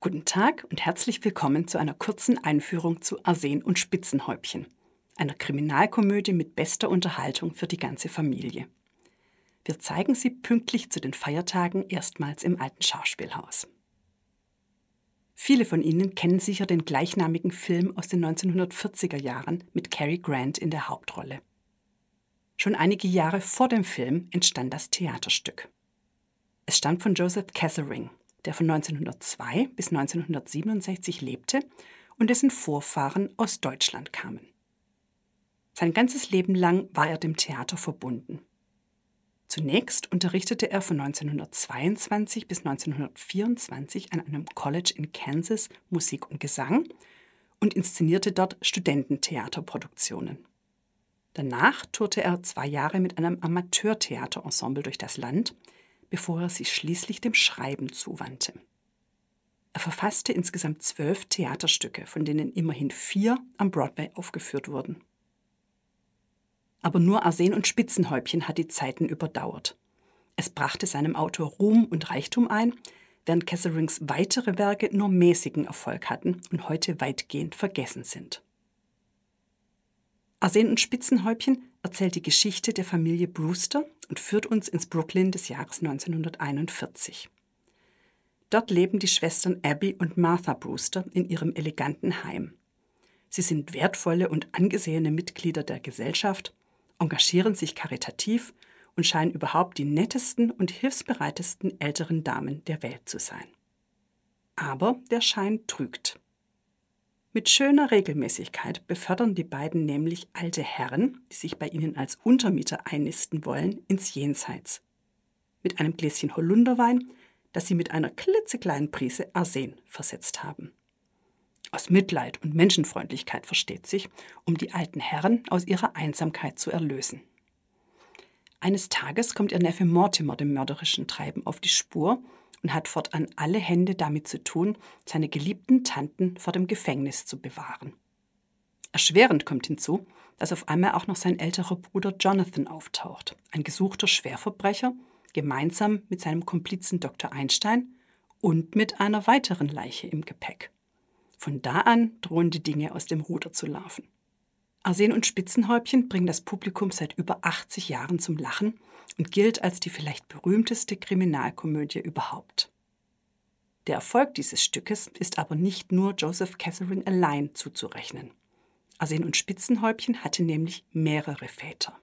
Guten Tag und herzlich willkommen zu einer kurzen Einführung zu Arsen und Spitzenhäubchen, einer Kriminalkomödie mit bester Unterhaltung für die ganze Familie. Wir zeigen sie pünktlich zu den Feiertagen erstmals im alten Schauspielhaus. Viele von Ihnen kennen sicher den gleichnamigen Film aus den 1940er Jahren mit Cary Grant in der Hauptrolle. Schon einige Jahre vor dem Film entstand das Theaterstück. Es stammt von Joseph Catherine der von 1902 bis 1967 lebte und dessen Vorfahren aus Deutschland kamen. Sein ganzes Leben lang war er dem Theater verbunden. Zunächst unterrichtete er von 1922 bis 1924 an einem College in Kansas Musik und Gesang und inszenierte dort Studententheaterproduktionen. Danach tourte er zwei Jahre mit einem Amateurtheaterensemble durch das Land, bevor er sich schließlich dem Schreiben zuwandte. Er verfasste insgesamt zwölf Theaterstücke, von denen immerhin vier am Broadway aufgeführt wurden. Aber nur Arsen und Spitzenhäubchen hat die Zeiten überdauert. Es brachte seinem Autor Ruhm und Reichtum ein, während Catherings weitere Werke nur mäßigen Erfolg hatten und heute weitgehend vergessen sind. Arsen und Spitzenhäubchen erzählt die Geschichte der Familie Brewster und führt uns ins Brooklyn des Jahres 1941. Dort leben die Schwestern Abby und Martha Brewster in ihrem eleganten Heim. Sie sind wertvolle und angesehene Mitglieder der Gesellschaft, engagieren sich karitativ und scheinen überhaupt die nettesten und hilfsbereitesten älteren Damen der Welt zu sein. Aber der Schein trügt. Mit schöner Regelmäßigkeit befördern die beiden nämlich alte Herren, die sich bei ihnen als Untermieter einnisten wollen, ins Jenseits. Mit einem Gläschen Holunderwein, das sie mit einer klitzekleinen Prise Arsen versetzt haben. Aus Mitleid und Menschenfreundlichkeit versteht sich, um die alten Herren aus ihrer Einsamkeit zu erlösen. Eines Tages kommt ihr Neffe Mortimer dem mörderischen Treiben auf die Spur und hat fortan alle Hände damit zu tun, seine geliebten Tanten vor dem Gefängnis zu bewahren. Erschwerend kommt hinzu, dass auf einmal auch noch sein älterer Bruder Jonathan auftaucht, ein gesuchter Schwerverbrecher, gemeinsam mit seinem Komplizen Dr. Einstein und mit einer weiteren Leiche im Gepäck. Von da an drohen die Dinge aus dem Ruder zu laufen. Arsen und Spitzenhäubchen bringen das Publikum seit über 80 Jahren zum Lachen und gilt als die vielleicht berühmteste Kriminalkomödie überhaupt. Der Erfolg dieses Stückes ist aber nicht nur Joseph Catherine allein zuzurechnen. Arsen und Spitzenhäubchen hatte nämlich mehrere Väter.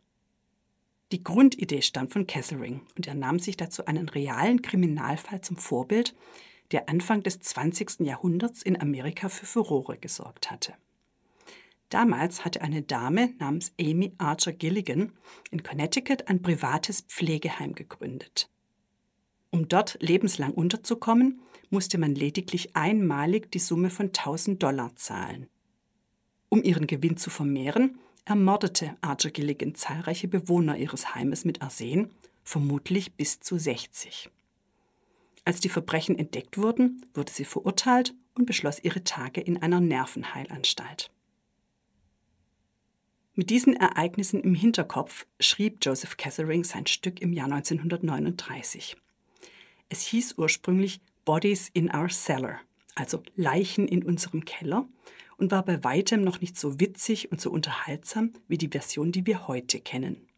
Die Grundidee stammt von Catherine und er nahm sich dazu einen realen Kriminalfall zum Vorbild, der Anfang des 20. Jahrhunderts in Amerika für Furore gesorgt hatte. Damals hatte eine Dame namens Amy Archer Gilligan in Connecticut ein privates Pflegeheim gegründet. Um dort lebenslang unterzukommen, musste man lediglich einmalig die Summe von 1000 Dollar zahlen. Um ihren Gewinn zu vermehren, ermordete Archer Gilligan zahlreiche Bewohner ihres Heimes mit Arsen, vermutlich bis zu 60. Als die Verbrechen entdeckt wurden, wurde sie verurteilt und beschloss ihre Tage in einer Nervenheilanstalt. Mit diesen Ereignissen im Hinterkopf schrieb Joseph Catherine sein Stück im Jahr 1939. Es hieß ursprünglich Bodies in Our Cellar, also Leichen in unserem Keller, und war bei weitem noch nicht so witzig und so unterhaltsam wie die Version, die wir heute kennen.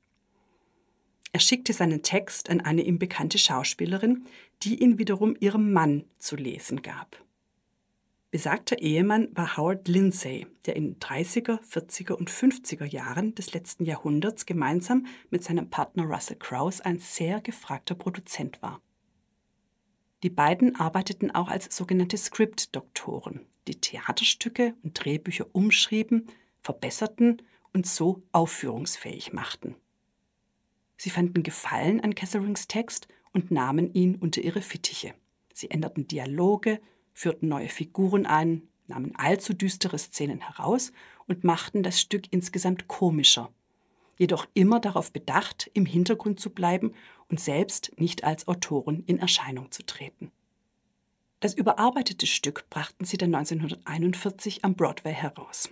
Er schickte seinen Text an eine ihm bekannte Schauspielerin, die ihn wiederum ihrem Mann zu lesen gab. Besagter Ehemann war Howard Lindsay, der in 30er, 40er und 50er Jahren des letzten Jahrhunderts gemeinsam mit seinem Partner Russell Krauss ein sehr gefragter Produzent war. Die beiden arbeiteten auch als sogenannte Script-Doktoren, die Theaterstücke und Drehbücher umschrieben, verbesserten und so aufführungsfähig machten. Sie fanden Gefallen an Catherings Text und nahmen ihn unter ihre Fittiche. Sie änderten Dialoge, führten neue Figuren ein, nahmen allzu düstere Szenen heraus und machten das Stück insgesamt komischer, jedoch immer darauf bedacht, im Hintergrund zu bleiben und selbst nicht als Autoren in Erscheinung zu treten. Das überarbeitete Stück brachten sie dann 1941 am Broadway heraus.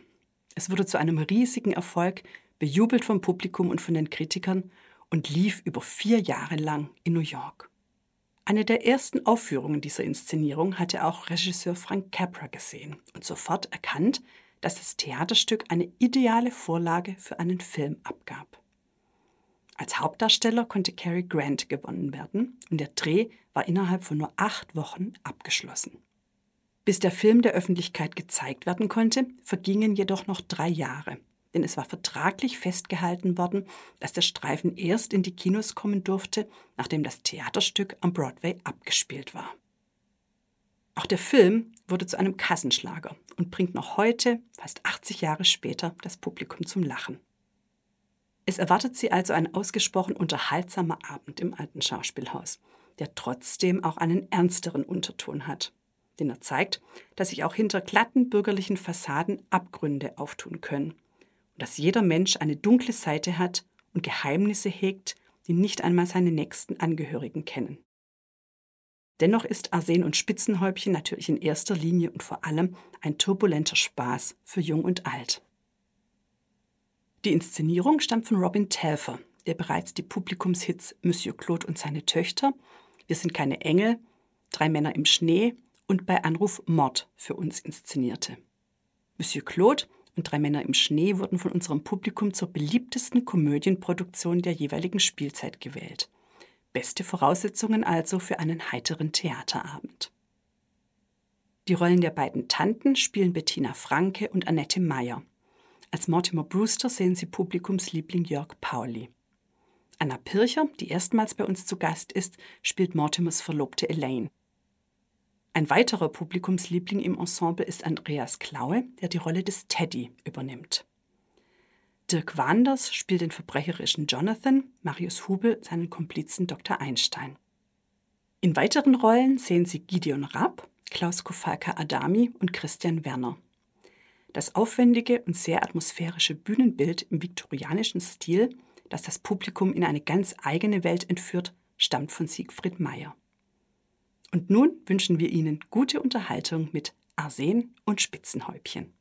Es wurde zu einem riesigen Erfolg, bejubelt vom Publikum und von den Kritikern und lief über vier Jahre lang in New York. Eine der ersten Aufführungen dieser Inszenierung hatte auch Regisseur Frank Capra gesehen und sofort erkannt, dass das Theaterstück eine ideale Vorlage für einen Film abgab. Als Hauptdarsteller konnte Cary Grant gewonnen werden und der Dreh war innerhalb von nur acht Wochen abgeschlossen. Bis der Film der Öffentlichkeit gezeigt werden konnte, vergingen jedoch noch drei Jahre, denn es war vertraglich festgehalten worden, dass der Streifen erst in die Kinos kommen durfte, nachdem das Theaterstück am Broadway abgespielt war. Auch der Film wurde zu einem Kassenschlager und bringt noch heute, fast 80 Jahre später, das Publikum zum Lachen. Es erwartet sie also ein ausgesprochen unterhaltsamer Abend im alten Schauspielhaus, der trotzdem auch einen ernsteren Unterton hat denn er zeigt, dass sich auch hinter glatten bürgerlichen Fassaden Abgründe auftun können dass jeder Mensch eine dunkle Seite hat und Geheimnisse hegt, die nicht einmal seine nächsten Angehörigen kennen. Dennoch ist Arsen und Spitzenhäubchen natürlich in erster Linie und vor allem ein turbulenter Spaß für Jung und Alt. Die Inszenierung stammt von Robin Telfer, der bereits die Publikumshits Monsieur Claude und seine Töchter, Wir sind keine Engel, Drei Männer im Schnee und bei Anruf Mord für uns inszenierte. Monsieur Claude und Drei Männer im Schnee wurden von unserem Publikum zur beliebtesten Komödienproduktion der jeweiligen Spielzeit gewählt. Beste Voraussetzungen also für einen heiteren Theaterabend. Die Rollen der beiden Tanten spielen Bettina Franke und Annette Meyer. Als Mortimer Brewster sehen Sie Publikumsliebling Jörg Pauli. Anna Pircher, die erstmals bei uns zu Gast ist, spielt Mortimers Verlobte Elaine. Ein weiterer Publikumsliebling im Ensemble ist Andreas Klaue, der die Rolle des Teddy übernimmt. Dirk Wanders spielt den verbrecherischen Jonathan, Marius Hubel seinen Komplizen Dr. Einstein. In weiteren Rollen sehen Sie Gideon Rapp, Klaus Kofalka Adami und Christian Werner. Das aufwendige und sehr atmosphärische Bühnenbild im viktorianischen Stil, das das Publikum in eine ganz eigene Welt entführt, stammt von Siegfried Meyer. Und nun wünschen wir Ihnen gute Unterhaltung mit Arsen und Spitzenhäubchen.